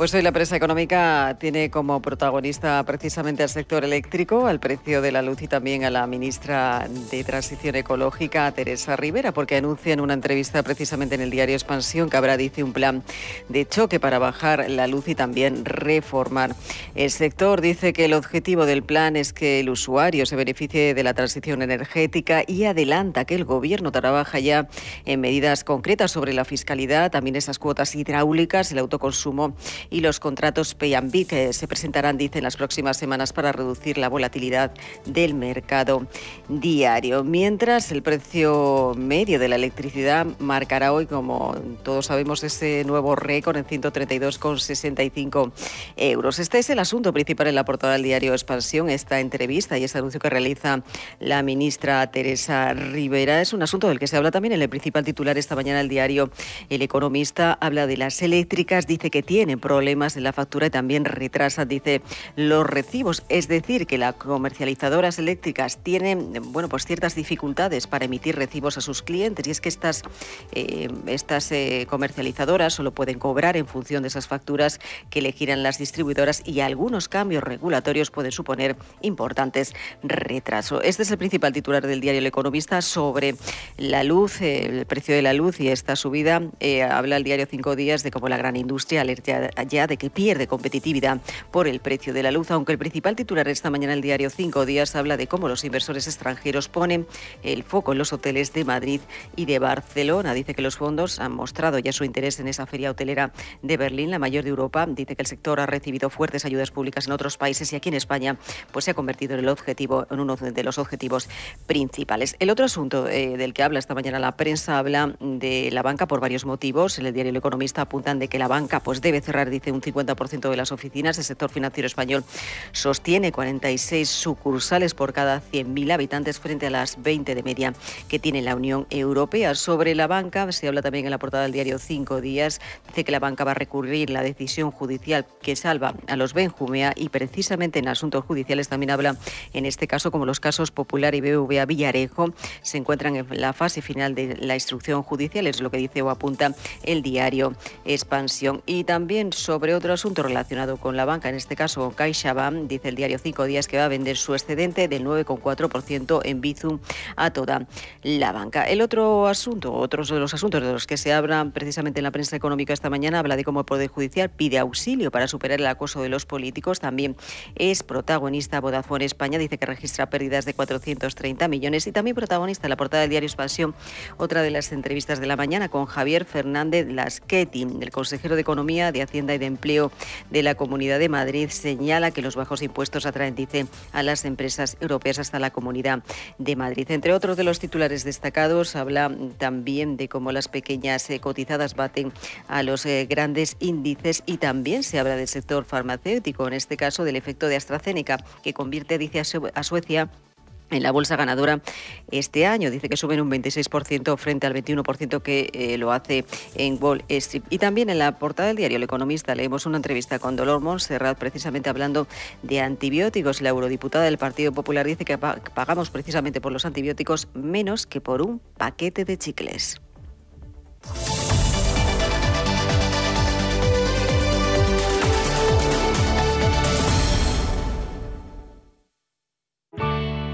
Pues hoy la prensa económica tiene como protagonista precisamente al sector eléctrico, al precio de la luz y también a la ministra de Transición Ecológica, Teresa Rivera, porque anuncia en una entrevista precisamente en el diario Expansión que habrá, dice, un plan de choque para bajar la luz y también reformar. El sector dice que el objetivo del plan es que el usuario se beneficie de la transición energética y adelanta que el gobierno trabaja ya en medidas concretas sobre la fiscalidad, también esas cuotas hidráulicas, el autoconsumo y los contratos Pay and que se presentarán, dice, en las próximas semanas para reducir la volatilidad del mercado diario. Mientras el precio medio de la electricidad marcará hoy, como todos sabemos, ese nuevo récord en 132,65 euros. Este es el asunto principal en la portada del diario Expansión, esta entrevista y este anuncio que realiza la ministra Teresa Rivera. Es un asunto del que se habla también en el principal titular esta mañana el diario El Economista. Habla de las eléctricas, dice que tienen problemas problemas en la factura y también retrasa, dice, los recibos. Es decir, que las comercializadoras eléctricas tienen, bueno, pues ciertas dificultades para emitir recibos a sus clientes y es que estas, eh, estas eh, comercializadoras solo pueden cobrar en función de esas facturas que le giran las distribuidoras y algunos cambios regulatorios pueden suponer importantes retrasos. Este es el principal titular del diario El Economista sobre la luz, el precio de la luz y esta subida. Eh, habla el diario Cinco Días de cómo la gran industria alerta ya de que pierde competitividad por el precio de la luz, aunque el principal titular esta mañana el diario Cinco Días habla de cómo los inversores extranjeros ponen el foco en los hoteles de Madrid y de Barcelona. Dice que los fondos han mostrado ya su interés en esa feria hotelera de Berlín, la mayor de Europa. Dice que el sector ha recibido fuertes ayudas públicas en otros países y aquí en España pues se ha convertido en el objetivo en uno de los objetivos principales. El otro asunto eh, del que habla esta mañana la prensa habla de la banca por varios motivos. En el diario El Economista apuntan de que la banca pues debe cerrar dice un 50% de las oficinas. El sector financiero español sostiene 46 sucursales por cada 100.000 habitantes frente a las 20 de media que tiene la Unión Europea. Sobre la banca, se habla también en la portada del diario Cinco Días, dice que la banca va a recurrir la decisión judicial que salva a los Benjumea y precisamente en asuntos judiciales también habla, en este caso, como los casos Popular y BBVA Villarejo, se encuentran en la fase final de la instrucción judicial, es lo que dice o apunta el diario Expansión. Y también sobre otro asunto relacionado con la banca, en este caso CaixaBank, dice el diario Cinco Días que va a vender su excedente del 9,4% en Bizum a toda la banca. El otro asunto, otros de los asuntos de los que se hablan precisamente en la prensa económica esta mañana, habla de cómo el Poder Judicial pide auxilio para superar el acoso de los políticos. También es protagonista Vodafone España, dice que registra pérdidas de 430 millones y también protagonista en la portada del diario Expansión, otra de las entrevistas de la mañana con Javier Fernández Lasqueti, el consejero de Economía, de Hacienda y de Empleo de la Comunidad de Madrid señala que los bajos impuestos atraen, dice, a las empresas europeas hasta la Comunidad de Madrid. Entre otros de los titulares destacados, habla también de cómo las pequeñas eh, cotizadas baten a los eh, grandes índices y también se habla del sector farmacéutico, en este caso del efecto de AstraZeneca, que convierte, dice, a Suecia en la bolsa ganadora este año. Dice que suben un 26% frente al 21% que eh, lo hace en Wall Street. Y también en la portada del diario El Economista leemos una entrevista con Dolor Montserrat precisamente hablando de antibióticos. La eurodiputada del Partido Popular dice que pagamos precisamente por los antibióticos menos que por un paquete de chicles.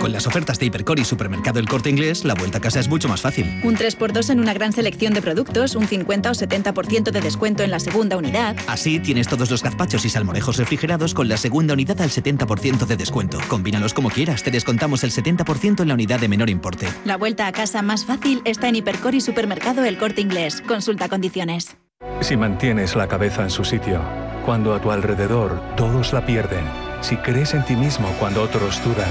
Con las ofertas de Hipercor y Supermercado El Corte Inglés, la vuelta a casa es mucho más fácil. Un 3x2 en una gran selección de productos, un 50 o 70% de descuento en la segunda unidad. Así tienes todos los gazpachos y salmorejos refrigerados con la segunda unidad al 70% de descuento. Combínalos como quieras, te descontamos el 70% en la unidad de menor importe. La vuelta a casa más fácil está en Hipercor y Supermercado El Corte Inglés. Consulta condiciones. Si mantienes la cabeza en su sitio, cuando a tu alrededor todos la pierden, si crees en ti mismo cuando otros dudan,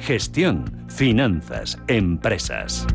Gestión, finanzas, empresas.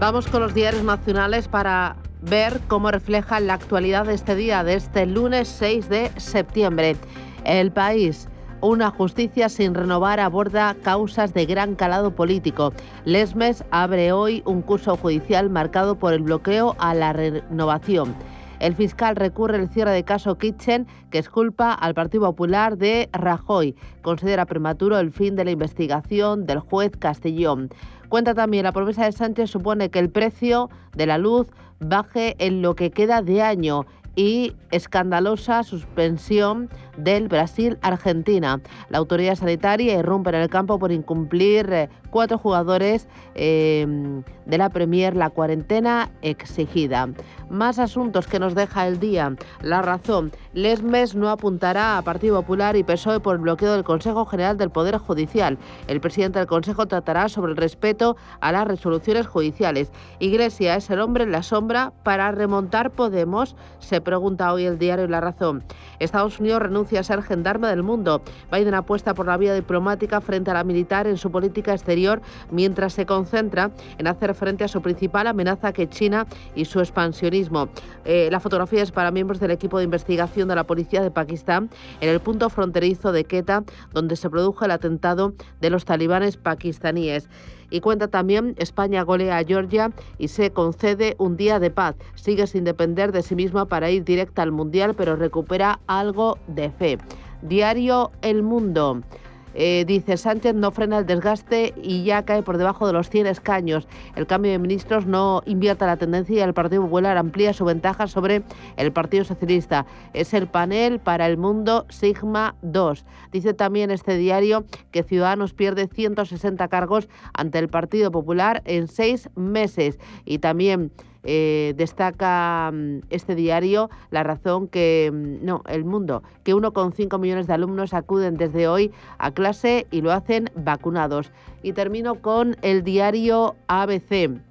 Vamos con los diarios nacionales para ver cómo refleja la actualidad de este día, de este lunes 6 de septiembre. El país. Una justicia sin renovar aborda causas de gran calado político. Lesmes abre hoy un curso judicial marcado por el bloqueo a la renovación. El fiscal recurre el cierre de caso Kitchen, que esculpa al Partido Popular de Rajoy. Considera prematuro el fin de la investigación del juez Castellón. Cuenta también la promesa de Sánchez supone que el precio de la luz baje en lo que queda de año y escandalosa suspensión del Brasil-Argentina. La autoridad sanitaria irrumpe en el campo por incumplir eh, cuatro jugadores em, de la Premier la cuarentena exigida. Más asuntos que nos deja el día. La razón. Lesmes no apuntará a Partido Popular y PSOE por el bloqueo del Consejo General del Poder Judicial. El presidente del Consejo tratará sobre el respeto a las resoluciones judiciales. Iglesia es el hombre en la sombra para remontar Podemos, se pregunta hoy el diario La Razón. Estados Unidos renuncia a ser gendarme del mundo. Biden apuesta por la vía diplomática frente a la militar en su política exterior mientras se concentra en hacer frente a su principal amenaza que China y su expansionismo. Eh, la fotografía es para miembros del equipo de investigación de la policía de Pakistán en el punto fronterizo de Quetta, donde se produjo el atentado de los talibanes pakistaníes. Y cuenta también, España golea a Georgia y se concede un día de paz. Sigue sin depender de sí misma para ir directa al Mundial, pero recupera algo de fe. Diario El Mundo. Eh, dice Sánchez no frena el desgaste y ya cae por debajo de los 100 escaños. El cambio de ministros no invierta la tendencia y el Partido Popular amplía su ventaja sobre el Partido Socialista. Es el panel para el mundo Sigma 2. Dice también este diario que Ciudadanos pierde 160 cargos ante el Partido Popular en seis meses. Y también eh, destaca mm, este diario la razón que, mm, no, el mundo, que 1,5 millones de alumnos acuden desde hoy a clase y lo hacen vacunados. Y termino con el diario ABC.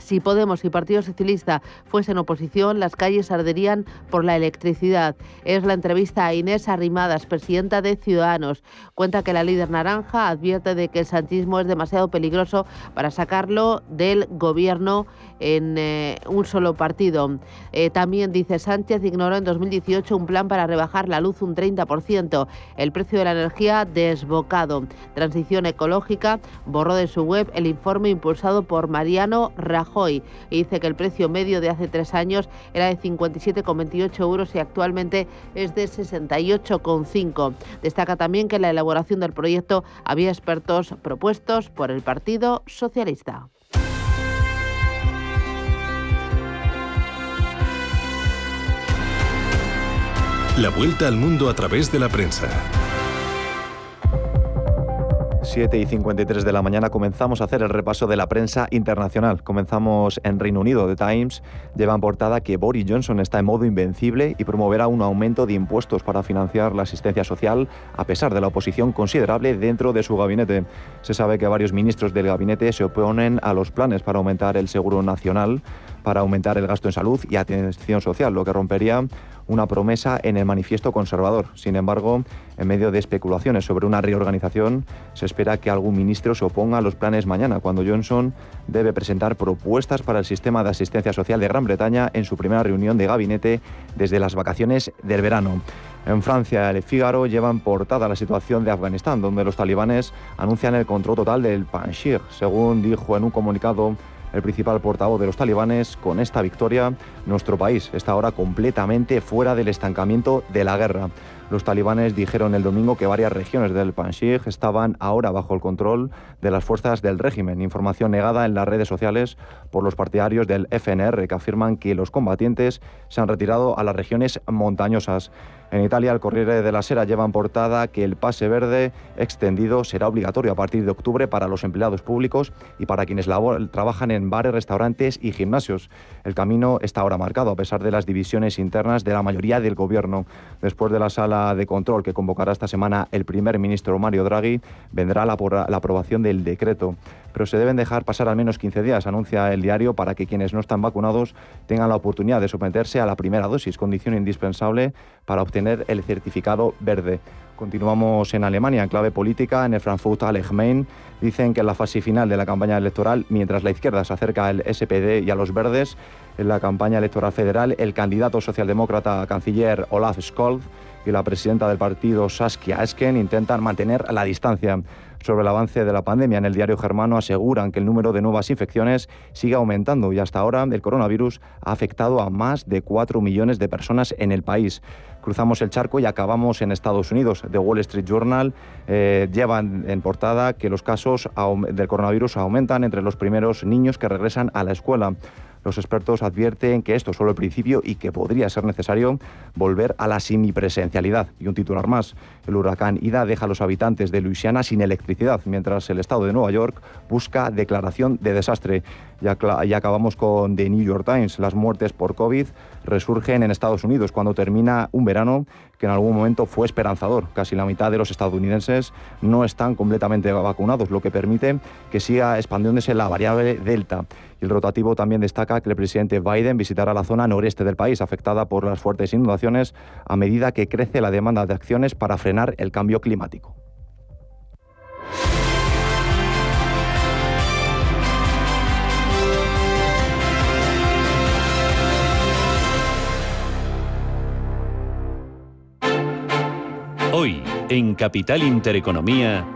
Si Podemos y Partido Socialista fuesen oposición, las calles arderían por la electricidad. Es la entrevista a Inés Arrimadas, presidenta de Ciudadanos. Cuenta que la líder naranja advierte de que el santismo es demasiado peligroso para sacarlo del gobierno en eh, un solo partido. Eh, también dice Sánchez ignoró en 2018 un plan para rebajar la luz un 30%. El precio de la energía desbocado. Transición ecológica borró de su web el informe impulsado por Mariano Rajoy y dice que el precio medio de hace tres años era de 57,28 euros y actualmente es de 68,5. Destaca también que en la elaboración del proyecto había expertos propuestos por el Partido Socialista. La vuelta al mundo a través de la prensa. 7 y 53 de la mañana comenzamos a hacer el repaso de la prensa internacional. Comenzamos en Reino Unido. The Times lleva en portada que Boris Johnson está en modo invencible y promoverá un aumento de impuestos para financiar la asistencia social, a pesar de la oposición considerable dentro de su gabinete. Se sabe que varios ministros del gabinete se oponen a los planes para aumentar el seguro nacional, para aumentar el gasto en salud y atención social, lo que rompería una promesa en el manifiesto conservador. Sin embargo, en medio de especulaciones sobre una reorganización, se espera que algún ministro se oponga a los planes mañana, cuando Johnson debe presentar propuestas para el sistema de asistencia social de Gran Bretaña en su primera reunión de gabinete desde las vacaciones del verano. En Francia, el Figaro lleva en portada la situación de Afganistán, donde los talibanes anuncian el control total del Panjshir, según dijo en un comunicado el principal portavoz de los talibanes, con esta victoria, nuestro país está ahora completamente fuera del estancamiento de la guerra. Los talibanes dijeron el domingo que varias regiones del Panjshir estaban ahora bajo el control de las fuerzas del régimen, información negada en las redes sociales por los partidarios del FNR, que afirman que los combatientes se han retirado a las regiones montañosas. En Italia, el Corriere de la Sera lleva en portada que el pase verde extendido será obligatorio a partir de octubre para los empleados públicos y para quienes trabajan en bares, restaurantes y gimnasios. El camino está ahora marcado a pesar de las divisiones internas de la mayoría del gobierno. Después de la sala de control que convocará esta semana el primer ministro Mario Draghi, vendrá la aprobación del decreto. Pero se deben dejar pasar al menos 15 días, anuncia el diario, para que quienes no están vacunados tengan la oportunidad de someterse a la primera dosis, condición indispensable para obtener el certificado verde. Continuamos en Alemania, en clave política, en el Frankfurt Allgemein. Dicen que en la fase final de la campaña electoral, mientras la izquierda se acerca al SPD y a los verdes, en la campaña electoral federal, el candidato socialdemócrata canciller Olaf Scholz y la presidenta del partido Saskia Esken intentan mantener la distancia sobre el avance de la pandemia. En el diario germano aseguran que el número de nuevas infecciones sigue aumentando y hasta ahora el coronavirus ha afectado a más de 4 millones de personas en el país cruzamos el charco y acabamos en Estados Unidos. The Wall Street Journal eh, lleva en portada que los casos del coronavirus aumentan entre los primeros niños que regresan a la escuela. Los expertos advierten que esto es solo el principio y que podría ser necesario volver a la semipresencialidad. Y un titular más, el huracán Ida deja a los habitantes de Luisiana sin electricidad, mientras el estado de Nueva York busca declaración de desastre. Y acabamos con The New York Times. Las muertes por COVID resurgen en Estados Unidos cuando termina un verano que en algún momento fue esperanzador. Casi la mitad de los estadounidenses no están completamente vacunados, lo que permite que siga expandiéndose la variable Delta. Y el rotativo también destaca que el presidente Biden visitará la zona noreste del país, afectada por las fuertes inundaciones, a medida que crece la demanda de acciones para frenar el cambio climático. Hoy, en Capital Intereconomía.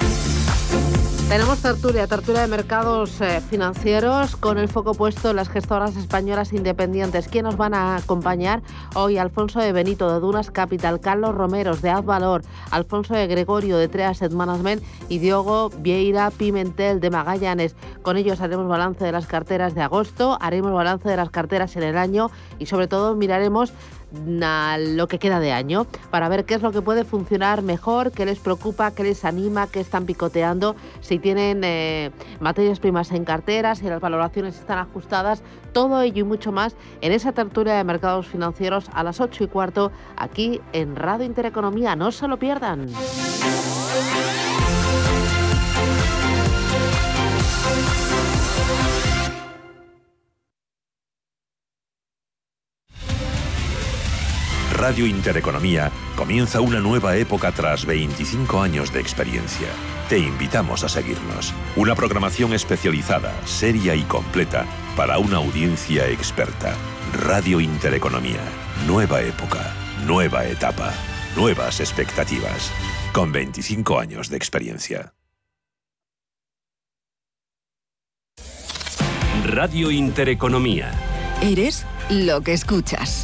Tenemos tertulia, tertulia de mercados eh, financieros con el foco puesto en las gestoras españolas independientes. ¿Quién nos van a acompañar? Hoy Alfonso de Benito de Dunas Capital, Carlos Romeros de Advalor, Alfonso de Gregorio de Trea Asset Management y Diogo Vieira Pimentel de Magallanes. Con ellos haremos balance de las carteras de agosto, haremos balance de las carteras en el año y sobre todo miraremos a lo que queda de año para ver qué es lo que puede funcionar mejor, qué les preocupa, qué les anima, qué están picoteando, si tienen eh, materias primas en cartera, si las valoraciones están ajustadas, todo ello y mucho más en esa tertulia de mercados financieros a las 8 y cuarto aquí en Radio Intereconomía. No se lo pierdan. Radio Intereconomía comienza una nueva época tras 25 años de experiencia. Te invitamos a seguirnos. Una programación especializada, seria y completa para una audiencia experta. Radio Intereconomía. Nueva época, nueva etapa, nuevas expectativas. Con 25 años de experiencia. Radio Intereconomía. Eres lo que escuchas.